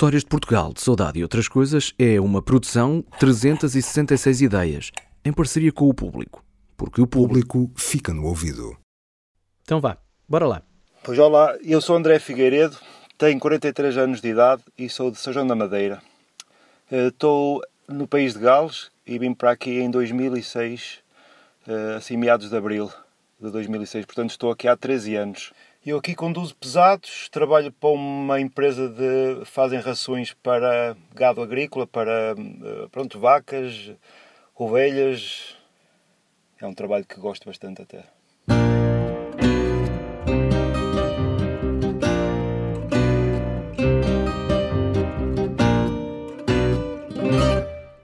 Histórias de Portugal, de Saudade e Outras Coisas é uma produção 366 ideias, em parceria com o público. Porque o público fica no ouvido. Então vá, bora lá. Pois olá, eu sou André Figueiredo, tenho 43 anos de idade e sou de São João da Madeira. Eh, Estou no país de Gales e vim para aqui em 2006, eh, assim meados de abril de 2006, portanto estou aqui há 13 anos. Eu aqui conduzo pesados, trabalho para uma empresa de fazem rações para gado agrícola, para eh, pronto, vacas, ovelhas. É um trabalho que gosto bastante até.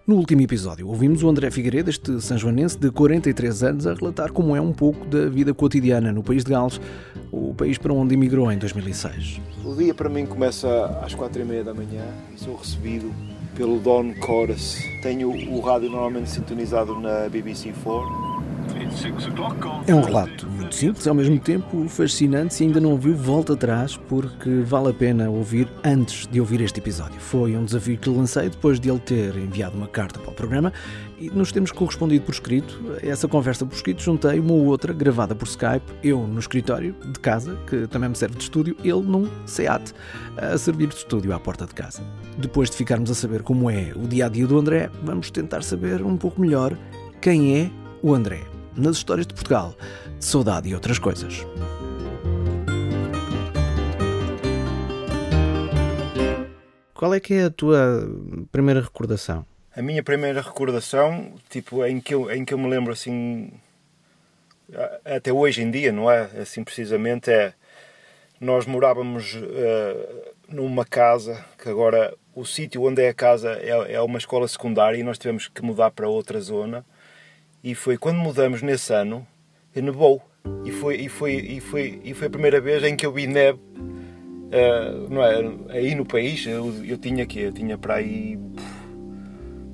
No último episódio, ouvimos o André Figueiredo, este sanjoanense de 43 anos, a relatar como é um pouco da vida cotidiana no país de Gales, o país para onde emigrou em 2006. O dia para mim começa às quatro e meia da manhã e sou recebido pelo Don Chorus. Tenho o rádio normalmente sintonizado na BBC 4. É um relato muito simples, ao mesmo tempo fascinante. Se ainda não ouviu, volta atrás, porque vale a pena ouvir antes de ouvir este episódio. Foi um desafio que lancei depois de ele ter enviado uma carta para o programa e nos temos correspondido por escrito. Essa conversa por escrito juntei uma outra gravada por Skype, eu no escritório de casa, que também me serve de estúdio, ele num SEAT, a servir de estúdio à porta de casa. Depois de ficarmos a saber como é o dia a dia do André, vamos tentar saber um pouco melhor quem é o André nas histórias de Portugal, de saudade e outras coisas. Qual é que é a tua primeira recordação? A minha primeira recordação, tipo, em que eu, em que eu me lembro assim, até hoje em dia, não é? Assim precisamente, é. Nós morávamos eh, numa casa que agora o sítio onde é a casa é, é uma escola secundária e nós tivemos que mudar para outra zona. E foi quando mudamos nesse ano, nevou. E foi, e, foi, e, foi, e foi a primeira vez em que eu vi neve eh, não é, aí no país. Eu, eu tinha que tinha para aí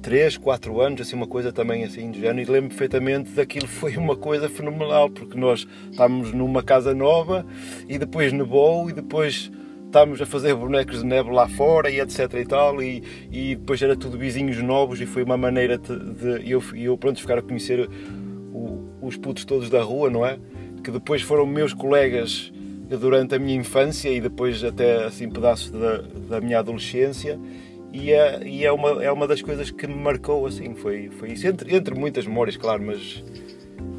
3, 4 anos, assim, uma coisa também assim de género, e lembro perfeitamente daquilo foi uma coisa fenomenal, porque nós estávamos numa casa nova e depois nevou e depois estávamos a fazer bonecos de neve lá fora e etc e tal, e, e depois era tudo vizinhos novos e foi uma maneira de, de eu, eu pronto, ficar a conhecer o- os putos todos da rua, não é? Que depois foram meus colegas durante a minha infância e depois até assim pedaços da, da minha adolescência e é, e é, uma, é uma das coisas que me marcou assim, foi, foi isso, entre, entre muitas memórias, claro, mas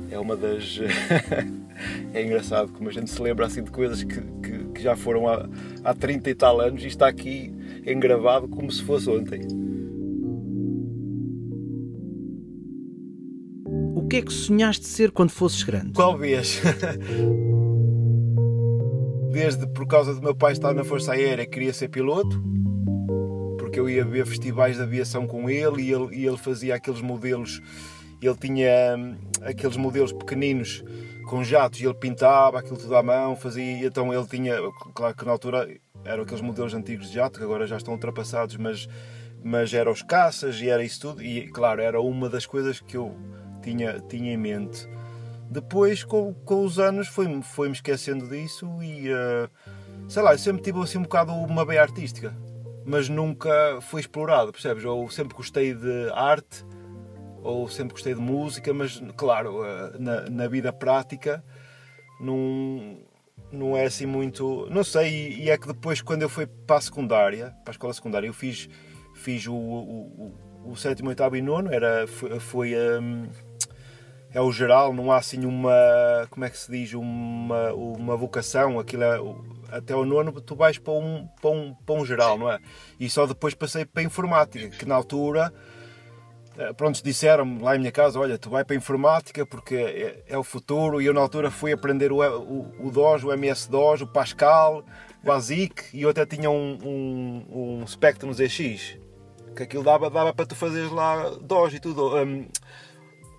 é uma das... é engraçado como a gente se lembra assim de coisas que, que, que já foram há, há 30 e tal anos e está aqui engravado como se fosse ontem. O que é que sonhaste ser quando fosses grande? Qual vez? Desde por causa do meu pai estar na Força Aérea, queria ser piloto, porque eu ia ver festivais de aviação com ele e ele, e ele fazia aqueles modelos. Ele tinha hum, aqueles modelos pequeninos com jatos e ele pintava aquilo tudo à mão, fazia. Então ele tinha, claro que na altura eram aqueles modelos antigos de jato que agora já estão ultrapassados, mas, mas eram os caças e era isso tudo. E claro, era uma das coisas que eu tinha, tinha em mente. Depois, com, com os anos, foi-me foi esquecendo disso e, eh, sei lá, eu sempre tive assim um bocado uma veia artística, mas nunca foi explorado, percebes? Ou sempre gostei de arte, ou sempre gostei de música, mas, claro, eh, na, na vida prática, não, não é assim muito. Não sei, e, é que depois, quando eu fui para a secundária, para a escola secundária, eu fiz, fiz o, o, o, o sétimo, oitavo e nono, era, foi. foi hum, é o geral, não há assim uma, como é que se diz, uma, uma vocação, aquilo é, até o nono tu vais para um, para, um, para um geral, não é? E só depois passei para a informática, que na altura, pronto, disseram lá em minha casa, olha, tu vai para a informática porque é, é o futuro, e eu na altura fui aprender o, o, o DOS, o MS-DOS, o Pascal, o ASIC, e eu até tinha um, um, um Spectrum ZX, que aquilo dava, dava para tu fazeres lá DOS e tudo, um,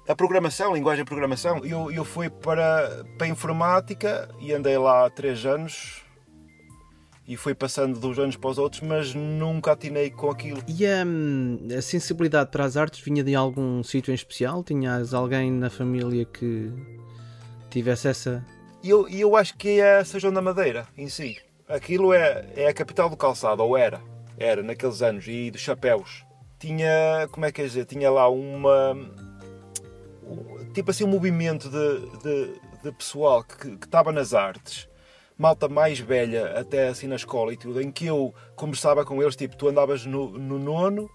a programação, a linguagem de programação. Eu, eu fui para, para a informática e andei lá três anos e fui passando de uns anos para os outros, mas nunca atinei com aquilo. E hum, a sensibilidade para as artes vinha de algum sítio em especial? Tinhas alguém na família que tivesse essa. E eu, eu acho que é São João da Madeira em si. Aquilo é, é a capital do calçado, ou era. era naqueles anos, e dos chapéus. Tinha, como é que é dizer, tinha lá uma, tipo assim um movimento de, de, de pessoal que, que estava nas artes, malta mais velha até assim na escola e tudo, em que eu conversava com eles, tipo, tu andavas no, no nono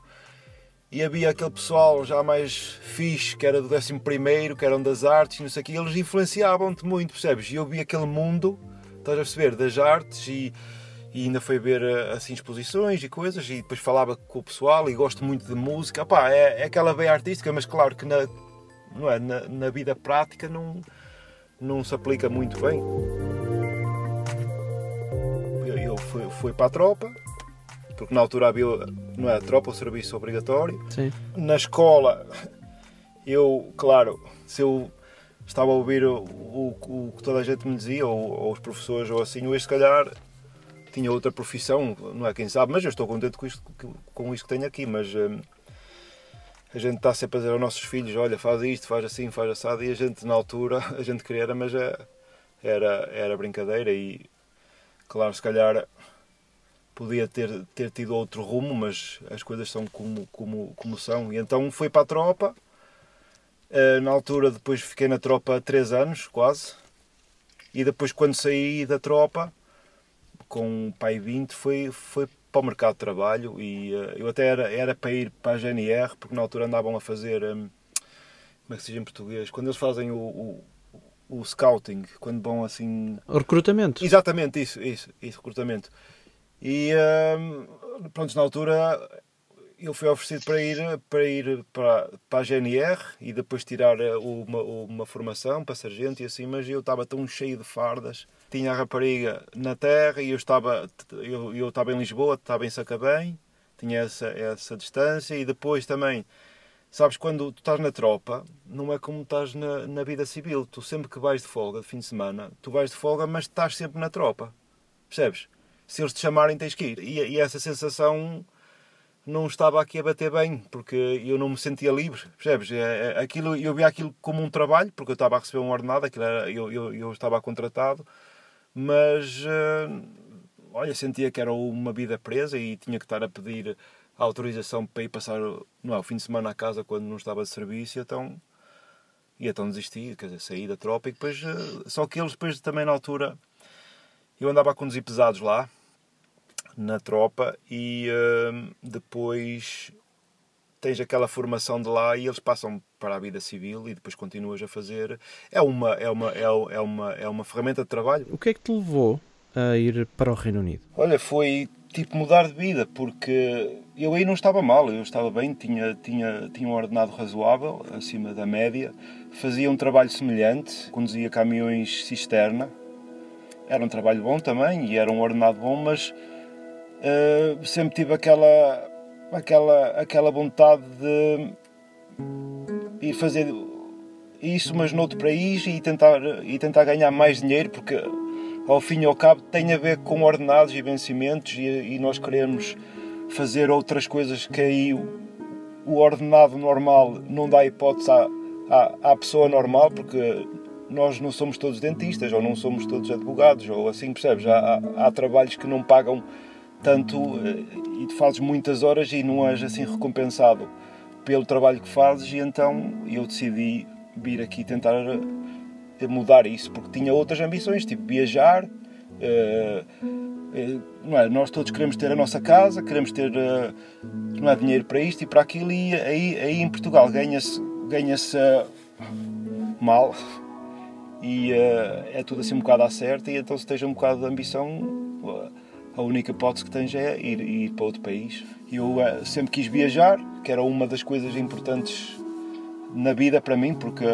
e havia aquele pessoal já mais fixe, que era do décimo primeiro, que eram das artes, não sei o que, eles influenciavam-te muito, percebes? E eu vi aquele mundo, estás a perceber, das artes e, e ainda foi ver eh, assim exposições e coisas e depois falava com o pessoal e gosto muito de música. É, é aquela veia artística, mas claro que na, não é, na, na vida prática não, não se aplica muito bem. Fui para a tropa, porque na altura havia não é, a tropa, o serviço obrigatório. Sim. Na escola, eu, claro, se eu estava a ouvir o, o, o que toda a gente me dizia, ou, ou, os professores, ou assim, eu se calhar tinha outra profissão, não é quem sabe, mas eu estou contente com isto, com isto que tenho aqui, mas hum, a gente está sempre a dizer aos nossos filhos, olha, faz isto, faz assim, faz assado, e a gente na altura, a gente queria, mas é, era, era brincadeira e claro, se calhar podia ter, ter tido outro rumo, mas as coisas são como, como, como são. E então fui para a tropa, eh, na altura depois fiquei na tropa 3 anos, quase, e depois quando saí da tropa, com o pai 20, foi, foi para o mercado de trabalho. E uh, eu até era, era para ir para a GNR, porque na altura andavam a fazer, um, como é que se diz em português, quando eles fazem o, o scouting, quando vão assim... O recrutamento. Exatamente, isso, isso, isso recrutamento. E um, pronto, na altura eu fui oferecido para ir para, ir para, para a GNR e depois tirar eh, uma, uma formação para sargento e assim, mas eu estava tão cheio de fardas. Tinha a rapariga na terra e eu estava, eu, eu estava em Lisboa, estava em Sacabém, tinha essa, essa distância e depois também, sabes, quando tu estás na tropa, não é como estás na, na vida civil. Tu sempre que vais de folga, de fim de semana, tu vais de folga, mas estás sempre na tropa. Percebes? Se eles te chamarem, tens que ir. E, e essa sensação não estava aqui a bater bem, porque eu não me sentia livre, percebes? É, é, aquilo, eu via aquilo como um trabalho, porque eu estava a receber um ordenado, aquilo era, eu, eu, eu estava contratado, mas uh, olha, sentia que era uma vida presa e tinha que estar a pedir a autorização para ir passar não é, o fim de semana à casa quando não estava de serviço, então, e então desisti, quer dizer, saí da tropa e depois, uh, só que eles depois também na altura, eu andava a conduzir pesados lá, na tropa e uh, depois tens aquela formação de lá e eles passam para a vida civil e depois continuas a fazer. É uma, é uma, é, é uma, é uma ferramenta de trabalho. O que é que te levou a ir para o Reino Unido? Olha, foi tipo mudar de vida, porque eu aí não estava mal, eu estava bem, tinha, tinha, tinha um ordenado razoável, acima da média, fazia um trabalho semelhante, conduzia caminhões cisterna, era um trabalho bom também e era um ordenado bom, mas uh, sempre tive aquela, aquela, aquela vontade de ir fazer isso, mas noutro país e tentar, e tentar ganhar mais dinheiro, porque ao fim e ao cabo tem a ver com ordenados e vencimentos e, e nós queremos fazer outras coisas que aí o, o ordenado normal não dá hipótese à, à, à, pessoa normal, porque nós não somos todos dentistas ou não somos todos advogados ou assim, percebes? Há, há, há trabalhos que não pagam tanto eh, e tu fazes muitas horas e não és assim recompensado pelo trabalho que fazes e então eu decidi vir aqui tentar mudar isso porque tinha outras ambições tipo viajar uh, não é? nós todos queremos ter a nossa casa queremos ter uh, não é, dinheiro para isto e para aquilo e aí, aí em Portugal ganha-se ganha-se mal e é tudo assim um bocado à certa e então se esteja um bocado de ambição a única hipótese que tens é ir, ir para outro país. Eu sempre quis viajar, que era uma das coisas importantes na vida para mim, porque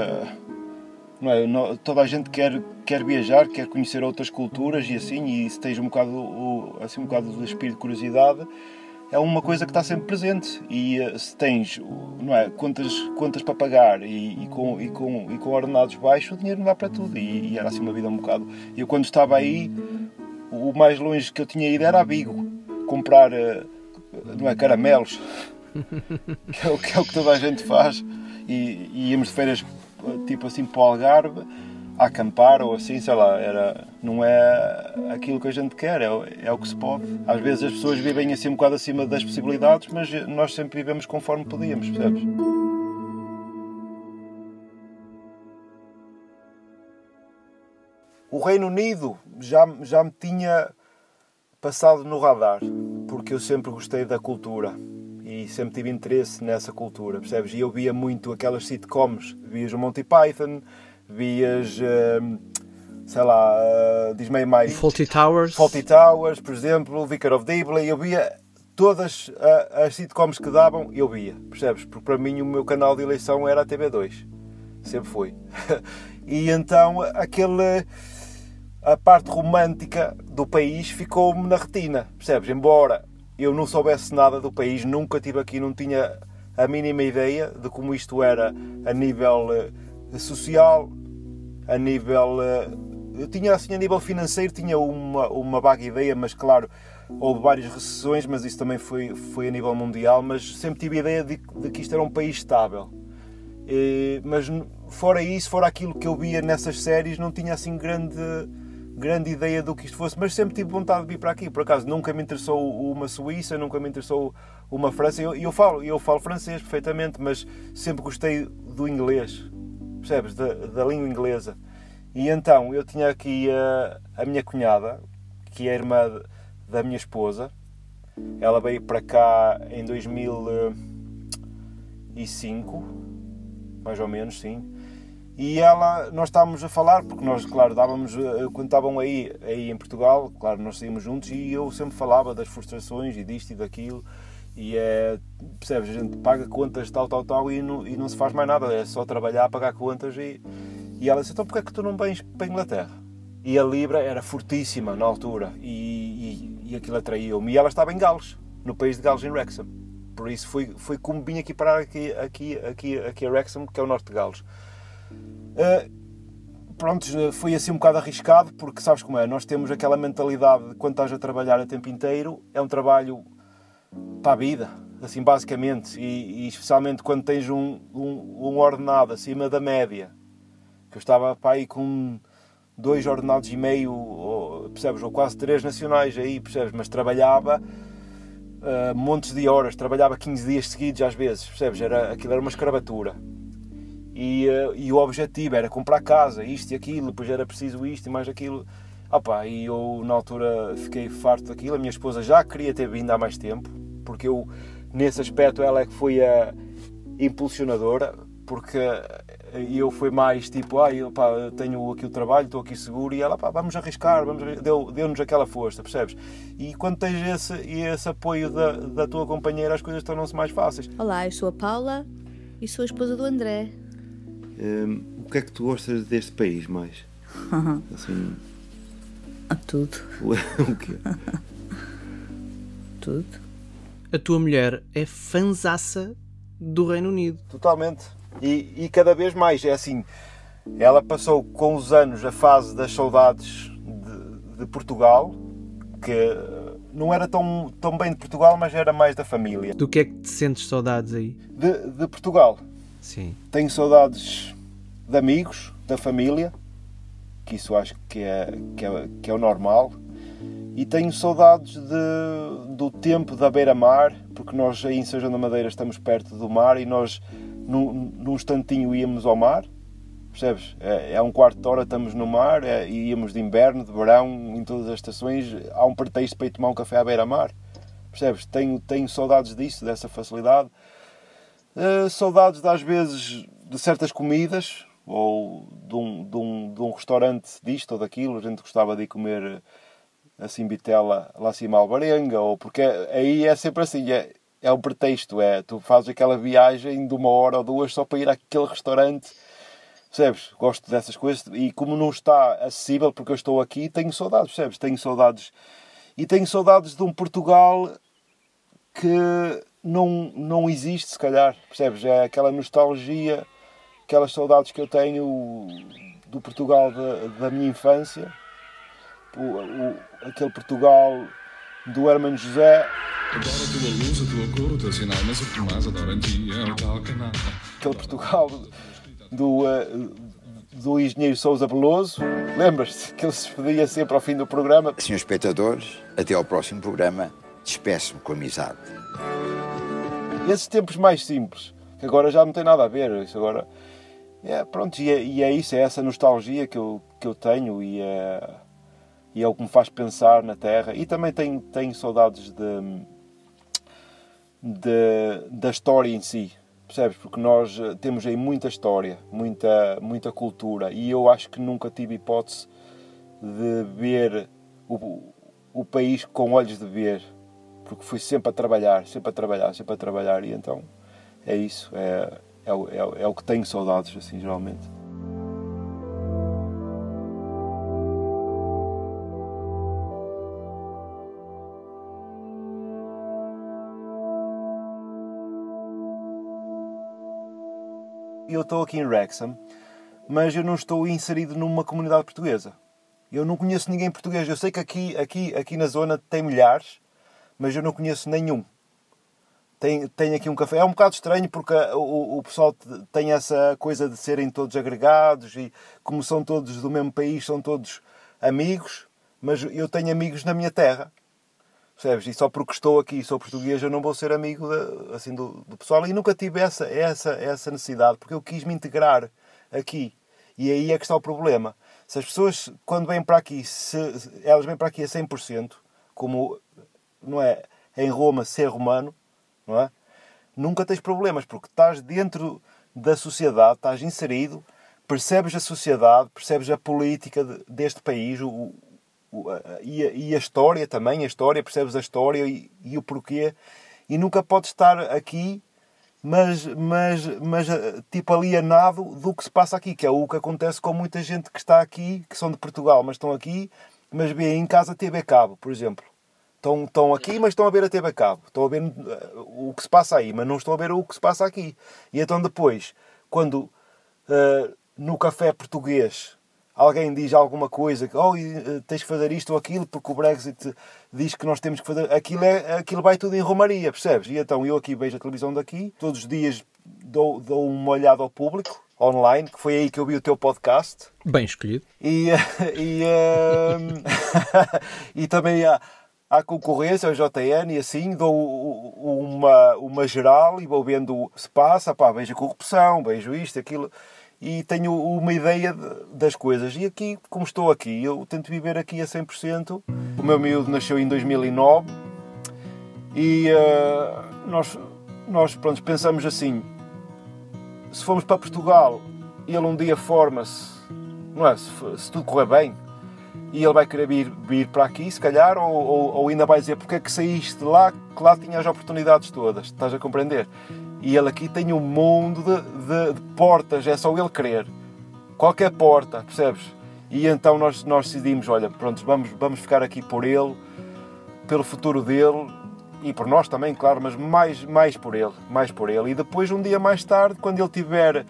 não é, toda a gente quer, quer viajar, quer conhecer outras culturas e assim, e se tens um bocado, o, assim, um bocado de espírito de curiosidade, é uma coisa que está sempre presente. E uh, se tens não é, contas, contas para pagar e, e, com, e, com, e com ordenados baixos, o dinheiro não dá para tudo. E, e era assim uma vida um bocado. Eu, quando estava aí o mais longe que eu tinha ido era a Vigo, comprar uh, não é, caramelos, que é, o, que é o que toda a gente faz, e, e íamos de feiras tipo assim para o Algarve, a acampar ou assim, sei lá, era, não é aquilo que a gente quer, é, é o que se pode. Às vezes as pessoas vivem assim um bocado acima das possibilidades, mas nós sempre vivemos conforme podíamos, percebes? O Reino Unido já, já me tinha passado no radar, porque eu sempre gostei da cultura e sempre tive interesse nessa cultura, percebes? E eu via muito aquelas sitcoms, vias o Monty Python, vias, uh, sei lá, uh, diz-me mais... Faulty Towers. Faulty Towers, por exemplo, Vicar of Dibley, eu via todas uh, as sitcoms que davam, eu via, percebes? Porque para mim o meu canal de eleição era a TV2, sempre foi. e então aquele a parte romântica do país ficou-me na retina, percebes? Embora eu não soubesse nada do país, nunca estive aqui, não tinha a mínima ideia de como isto era a nível uh, social, a nível. Uh, eu tinha assim a nível financeiro, tinha uma, uma vaga ideia, mas claro, houve várias recessões, mas isso também foi, foi a nível mundial, mas sempre tive a ideia de, de que isto era um país estável. E, mas fora isso, fora aquilo que eu via nessas séries, não tinha assim grande grande ideia do que isto fosse, mas sempre tive vontade de vir para aqui. Por acaso nunca me interessou uma Suíça, nunca me interessou uma França. Eu, eu falo, eu falo francês perfeitamente, mas sempre gostei do inglês, percebes? Da, da língua inglesa. E então eu tinha aqui a, a minha cunhada, que é irmã da minha esposa. Ela veio para cá em 2005, mais ou menos, sim. E ela, nós estávamos a falar, porque nós, claro, dávamos, eh, quando estavam aí, aí em Portugal, claro, nós saímos juntos e eu sempre falava das frustrações e disto e daquilo. E é, percebes, a gente paga contas tal, tal, tal e não, e não se faz mais nada, é só trabalhar, pagar contas. E, e ela disse: então porquê é que tu não vens para a Inglaterra? E a Libra era fortíssima na altura e, e, e aquilo atraiu-me. E ela estava em Gales, no país de Gales, em Wrexham. Por isso foi, foi como vim aqui parar aqui, aqui, aqui, aqui a Wrexham, que é o norte de Gales. Uh, pronto, foi assim um bocado arriscado, porque sabes como é, nós temos aquela mentalidade de quando estás a trabalhar a tempo inteiro, é um trabalho para a vida, assim basicamente, e, e especialmente quando tens um, um, um, ordenado acima da média, que eu estava para aí com dois ordenados e meio, ou, percebes, ou quase três nacionais aí, percebes, mas trabalhava uh, montes de horas, trabalhava 15 dias seguidos às vezes, percebes, era, aquilo era uma escravatura. E, uh, e o objetivo era comprar casa, isto e aquilo, depois era preciso isto e mais aquilo. Opa, e eu na altura fiquei farto daquilo. A minha esposa já queria ter vindo há mais tempo, porque eu, nesse aspecto, ela é que foi a impulsionadora, porque eu fui mais tipo, ah, eu, tenho aqui o trabalho, estou aqui seguro, e ela, pá, vamos arriscar, vamos, deu-nos deu aquela força, percebes? E quando tens esse, esse apoio da, da tua companheira, as coisas tornam-se mais fáceis. Olá, eu sou a Paula e sou a esposa do André. Um, o que é que tu gostas deste país mais? Assim. A tudo. o quê? tudo. A tua mulher é fanzaça do Reino Unido. Totalmente. E, e cada vez mais. É assim. Ela passou com os anos a fase das saudades de, de Portugal, que não era tão, tão bem de Portugal, mas era mais da família. Do que é que te sentes saudades aí? De, de Portugal. Sim. Tenho saudades de amigos, da família, que isso acho que é, que é, que é o normal. E tenho saudades de, do tempo da beira-mar, porque nós aí em São João da Madeira estamos perto do mar e nós num, num instantinho íamos ao mar, percebes? É, é um quarto de hora estamos no mar é, e íamos de inverno, de verão, em todas as estações. Há um pretexto para ir tomar um café à beira-mar, percebes? Tenho, tenho saudades disso, dessa facilidade. Uh, saudades, às vezes, de certas comidas ou de um, de, um, de um restaurante disto ou daquilo. A gente gostava de ir comer assim bitela lá acima Alvarenga, ou porque aí é sempre assim, é, é um pretexto, é tu fazes aquela viagem de uma hora ou duas só para ir àquele restaurante. Percebes? Gosto dessas coisas e como não está acessível porque eu estou aqui, tenho saudades, percebes? Tenho saudades e tenho saudades de um Portugal que não, não existe, se calhar, percebes? É aquela nostalgia, aquelas saudades que eu tenho do Portugal da, da minha infância, o, o, aquele Portugal do Hermano José. Adoro a tua luz, a tua cor, o teu sinal, mas o que mais adoro em ti é o tal canal. Aquele Portugal do, uh, do engenheiro Sousa Beloso. Lembras-te que ele se despedia sempre ao fim do programa? Senhores espectadores, até ao próximo programa. Despeço-me com amizade. Esses tempos mais simples, que agora já não tem nada a ver. Isso agora. É, pronto, e é, e é isso, é essa nostalgia que eu, que eu tenho e é, e é o que me faz pensar na Terra. E também tenho, tenho saudades de, de, da história em si, percebes? Porque nós eh, temos aí muita história, muita, muita cultura e eu acho que nunca tive hipótese de ver o, o país com olhos de ver, porque fui sempre a trabalhar, sempre a trabalhar, sempre a trabalhar e então é isso, é, é, é, é o que tenho saudades, assim, geralmente. eu estou aqui em Wrexham, mas eu não estou inserido numa comunidade portuguesa. Eu não conheço ninguém português. Eu sei que aqui, aqui, aqui na zona tem milhares, mas eu não conheço nenhum. Tem, tem aqui um café. É um bocado estranho porque o, o pessoal tem essa coisa de serem todos agregados e, como são todos do mesmo país, são todos amigos. Mas eu tenho amigos na minha terra. Percebes? E só porque estou aqui e sou português eu não vou ser amigo de, assim, do, do, pessoal. E nunca tive essa, essa, essa necessidade, porque eu quis me integrar aqui. E aí é que está o problema. Se as pessoas, quando vêm para aqui, se, elas vêm para aqui a 100%, como não é em Roma ser romano, não é? Nunca tens problemas, porque estás dentro da sociedade, estás inserido, percebes a sociedade, percebes a política deste país, o, e a, e a história também, a história, percebes a história e, e o porquê, e nunca podes estar aqui mas, mas, mas eh, tipo alienado do que se passa aqui, que é o que acontece com muita gente que está aqui, que são de Portugal, mas estão aqui, mas vê em casa TV Cabo, por exemplo. Estão, estão aqui, mas estão a ver a TV Cabo. Estão a ver eh, o que se passa aí, mas não estão a ver o que se passa aqui. E então depois, quando uh, no café português alguém diz alguma coisa, que oh, eh, tens que fazer isto ou aquilo, porque o Brexit diz que nós temos que fazer. Aquilo, é, aquilo vai tudo em romaria, percebes? E então eu aqui vejo a televisão daqui, todos os dias dou, dou uma olhada ao público, online, que foi aí que eu vi o teu podcast. Bem escolhido. E, e, um, e também há, à concorrência, ao JN, e assim, dou uma, uma geral e vou vendo se passa, pá, vejo a corrupção, vejo isto, aquilo e tenho uma ideia das coisas. E aqui, como estou aqui, eu tento viver aqui a 100%. O meu miúdo nasceu em 2009 e uh, nós, nós pronto, pensamos assim: se formos para Portugal ele um dia forma-se, não é? Se, se, tudo correr bem, e ele vai querer vir, vir para aqui, se calhar, ou, ou, ou ainda vai dizer porque é que saíste de lá, que lá tinha as oportunidades todas. Estás a compreender? E ele aqui tem um mundo de, de, de, portas, é só ele querer. Qualquer porta, percebes? E então nós, nós decidimos, olha, pronto, vamos, vamos ficar aqui por ele, pelo futuro dele e por nós também, claro, mas mais, mais por ele, mais por ele. E depois, um dia mais tarde, quando ele tiver,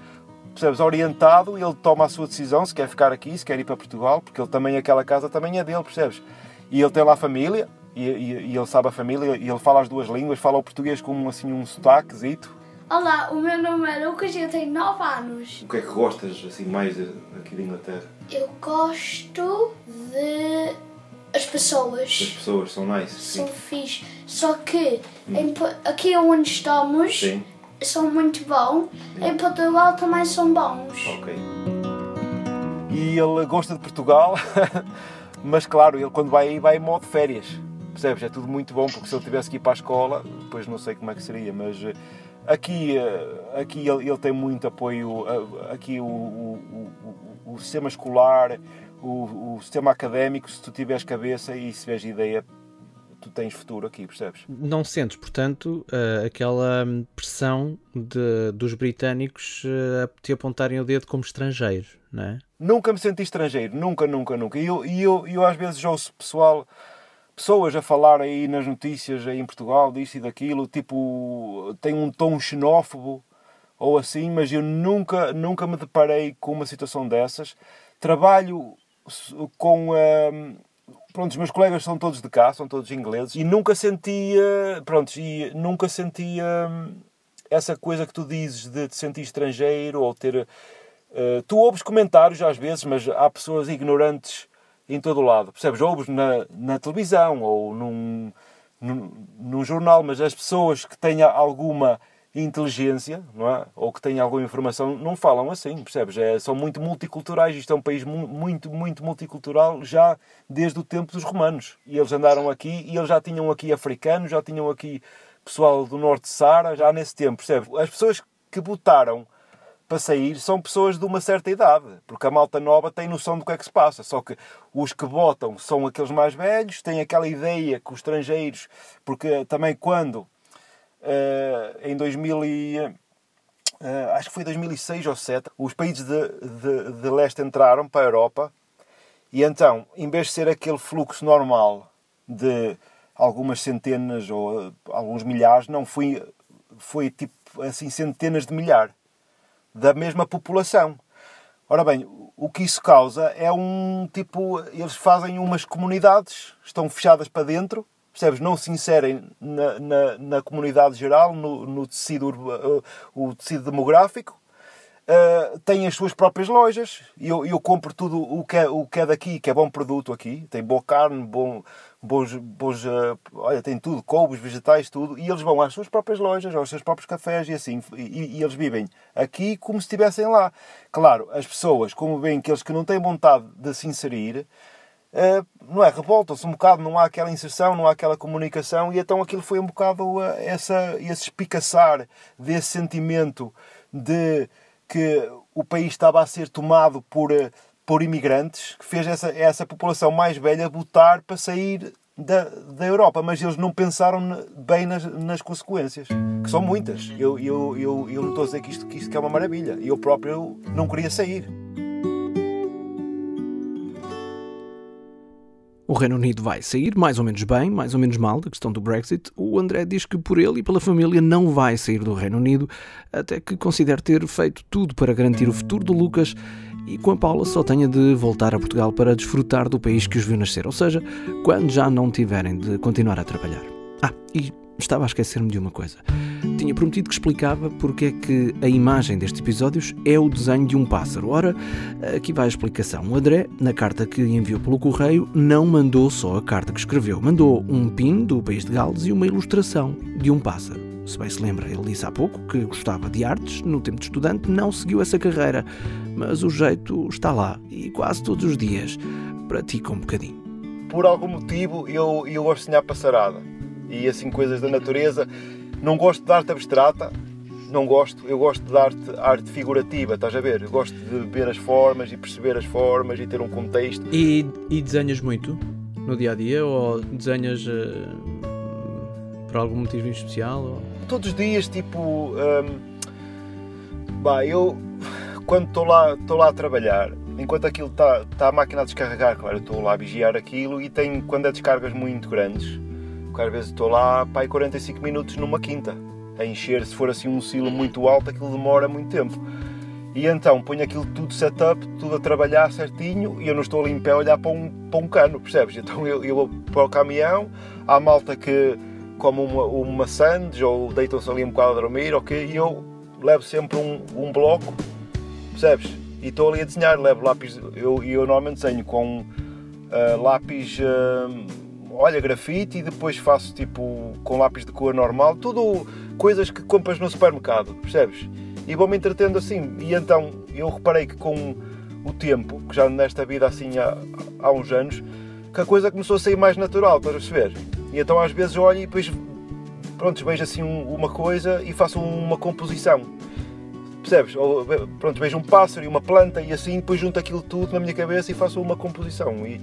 percebes, orientado, ele toma a sua decisão, se quer ficar aqui, se quer ir para Portugal, porque ele também, aquela casa também é dele, percebes? E ele tem lá família, e, e, e, ele sabe a família e ele fala as duas línguas, fala o português com assim um sotaquezito. Olá, o meu nome é Lucas e eu tenho 9 anos. O que é que gostas assim mais aqui de Inglaterra? Eu gosto de as pessoas. As pessoas são nice. São fixe. Só que hum. em, aqui onde estamos sim. São muito bons. Em Portugal também são bons. Ok. E ele gosta de Portugal, mas claro, ele quando vai aí vai em modo férias Percebes? É tudo muito bom, porque se ele tivesse que ir para a escola, depois não sei como é que seria, mas eh, aqui, eh, aqui ele, ele tem muito apoio, eh, aqui o, o, o, o sistema escolar, o, o, sistema académico, se tu tiveres cabeça e se tiveres ideia, tu tens futuro aqui, percebes? Não sentes, portanto, aquela pressão de, dos britânicos a te apontarem o dedo como estrangeiro, não é? Nunca me senti estrangeiro, nunca, nunca, nunca. E eu, eu, eu às vezes ouço pessoal pessoas a falar aí nas notícias aí em Portugal disso e daquilo, tipo, tem um tom xenófobo ou assim, mas eu nunca, nunca me deparei com uma situação dessas. Trabalho com. Um, pronto, os meus colegas são todos de cá, são todos ingleses, e nunca sentia. Pronto, e nunca sentia hum, essa coisa que tu dizes de te sentir estrangeiro ou ter Uh, tu ouves comentários às vezes, mas há pessoas ignorantes em todo o lado. Percebes? Ouves na, na televisão ou num, num, num jornal, mas as pessoas que têm alguma inteligência, não é? ou que têm alguma informação, não falam assim, percebes? É, são muito multiculturais, isto é um país muito, muito multicultural já desde o tempo dos romanos. E eles andaram aqui e eles já tinham aqui africanos, já tinham aqui pessoal do norte de Sara, já nesse tempo, percebes? As pessoas que votaram para sair são pessoas de uma certa idade, porque a malta nova tem noção do que é que se passa. Só que os que votam são aqueles mais velhos, têm aquela ideia que os estrangeiros, porque também quando em 2000 e, uh, acho que foi 2006 ou 2007, os países de, de, de leste entraram para a Europa e então, em vez de ser aquele fluxo normal de algumas centenas ou alguns milhares, não foi, foi tipo assim centenas de milhares da mesma população. Ora bem, o que isso causa é um tipo. Eles fazem umas comunidades, estão fechadas para dentro, percebes? Não se inserem na, na, na comunidade geral, no, no tecido, uh, o tecido demográfico, uh, têm as suas próprias lojas. Eu, eu compro tudo o que, é, o que é daqui, que é bom produto aqui. Tem boa carne, bom, bons, bons uh, olha, tem tudo, couves, vegetais, tudo. E eles vão às suas próprias lojas, aos seus próprios cafés e assim. E, e eles vivem aqui como se estivessem lá. Claro, as pessoas, como veem que eles que não têm vontade de se inserir, não é? Revoltam-se um bocado, não há aquela inserção, não há aquela comunicação, e então aquilo foi um bocado uh, essa, esse espicaçar desse sentimento de que o país estava a ser tomado por, uh, por imigrantes, que fez essa, essa população mais velha votar para sair da, da Europa, mas eles não pensaram bem nas, nas consequências, que são muitas. Eu, eu, eu, eu não estou a dizer que isto, que isto é uma maravilha, eu próprio não queria sair. O Reino Unido vai sair mais ou menos bem, mais ou menos mal da questão do Brexit. O André diz que por ele e pela família não vai sair do Reino Unido, até que considere ter feito tudo para garantir o futuro do Lucas e com a Paula só tenha de voltar a Portugal para desfrutar do país que os viu nascer, ou seja, quando já não tiverem de continuar a trabalhar. Ah, e estava a esquecer-me de uma coisa. Tinha prometido que explicava porque é que a imagem destes episódios é o desenho de um pássaro. Ora, aqui vai a explicação. O André, na carta que enviou pelo correio, não mandou só a carta que escreveu, mandou um pin do país de Gales e uma ilustração de um pássaro. Se bem se lembra, ele disse há pouco que gostava de artes, no tempo de estudante não seguiu essa carreira, mas o jeito está lá e quase todos os dias pratica um bocadinho. Por algum motivo eu, eu gosto de passarada e assim coisas da natureza. Não gosto de arte abstrata, não gosto. Eu gosto de arte, arte figurativa, estás a ver? Eu gosto de ver as formas e perceber as formas e ter um contexto. E, e desenhas muito no dia a dia ou desenhas uh, por algum motivo em especial? Ou... Todos os dias, tipo. Um, bah, eu quando estou lá, estou lá a trabalhar, enquanto aquilo está tá a máquina a descarregar, claro, estou lá a vigiar aquilo e tem, quando é descargas muito grandes, porque às vezes estou lá para 45 minutos numa quinta a encher, se for assim um silo muito alto, aquilo demora muito tempo. E então ponho aquilo tudo setup, tudo a trabalhar certinho e eu não estou ali em pé a olhar para um, para um cano, percebes? Então eu, eu vou para o caminhão, há malta que come uma, uma sandes ou deitam-se ali um bocado a dormir, ok? E eu levo sempre um, um bloco, percebes? E estou ali a desenhar, levo lápis, eu, eu normalmente desenho com uh, lápis. Uh, olha, grafite e depois faço tipo com lápis de cor normal, tudo coisas que compras no supermercado, percebes? E vou-me entretendo assim. E então eu reparei que com o tempo, que já nesta vida assim há, há uns anos, que a coisa começou a sair mais natural, estás a perceber? E então às vezes olho e depois pronto, vejo assim uma coisa e faço uma composição. Percebes? Ou, pronto, vejo um pássaro e uma planta e assim depois junto aquilo tudo na minha cabeça e faço uma composição. E,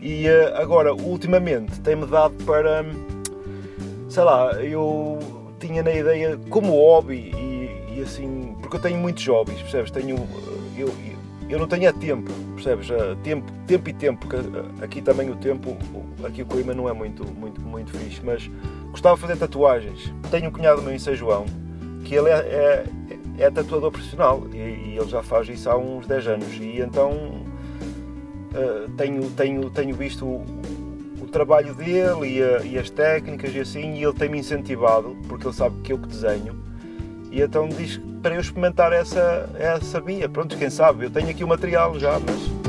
e uh, agora, ultimamente, tem-me dado para. Sei lá, eu tinha na ideia, como hobby, e, e, assim. Porque eu tenho muitos hobbies, percebes? Tenho. Eu, eu não tenho é tempo, percebes? Uh, tempo, tempo e tempo, porque aqui também o tempo, aqui o clima não é muito, muito, muito fixe, mas gostava de fazer tatuagens. Tenho um cunhado meu em São João, que ele é, é, é tatuador profissional e, e, ele já faz isso há uns 10 anos. E então uh, tenho, tenho, tenho visto o, o trabalho dele e, a, e, as técnicas e assim, e ele tem-me incentivado, porque ele sabe que eu que desenho, E então diz para eu experimentar essa, essa via. Pronto, quem sabe, eu tenho aqui o material já, mas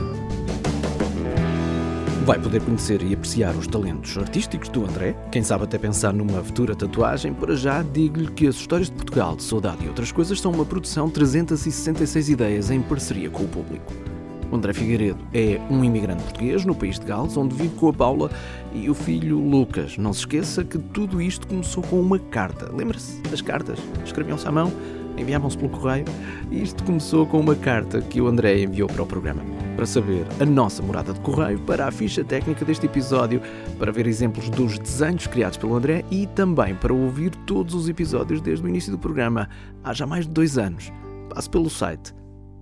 Vai poder conhecer e apreciar os talentos artísticos do André, quem sabe até pensar numa futura tatuagem. Para já, digo-lhe que as histórias de Portugal, de saudade e outras coisas são uma produção 366 ideias em parceria com o público. O André Figueiredo é um imigrante português no país de Gales, onde vive com a Paula e o filho Lucas. Não se esqueça que tudo isto começou com uma carta. Lembra-se das cartas? Escreviam-se à mão, enviavam-se pelo correio. E isto começou com uma carta que o André enviou para o programa para saber a nossa morada de correio, para a ficha técnica deste episódio, para ver exemplos dos desenhos criados pelo André e também para ouvir todos os episódios desde o início do programa, há já mais de dois anos. Passe pelo site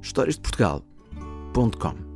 historiasdeportugal.com www.radiocultura.com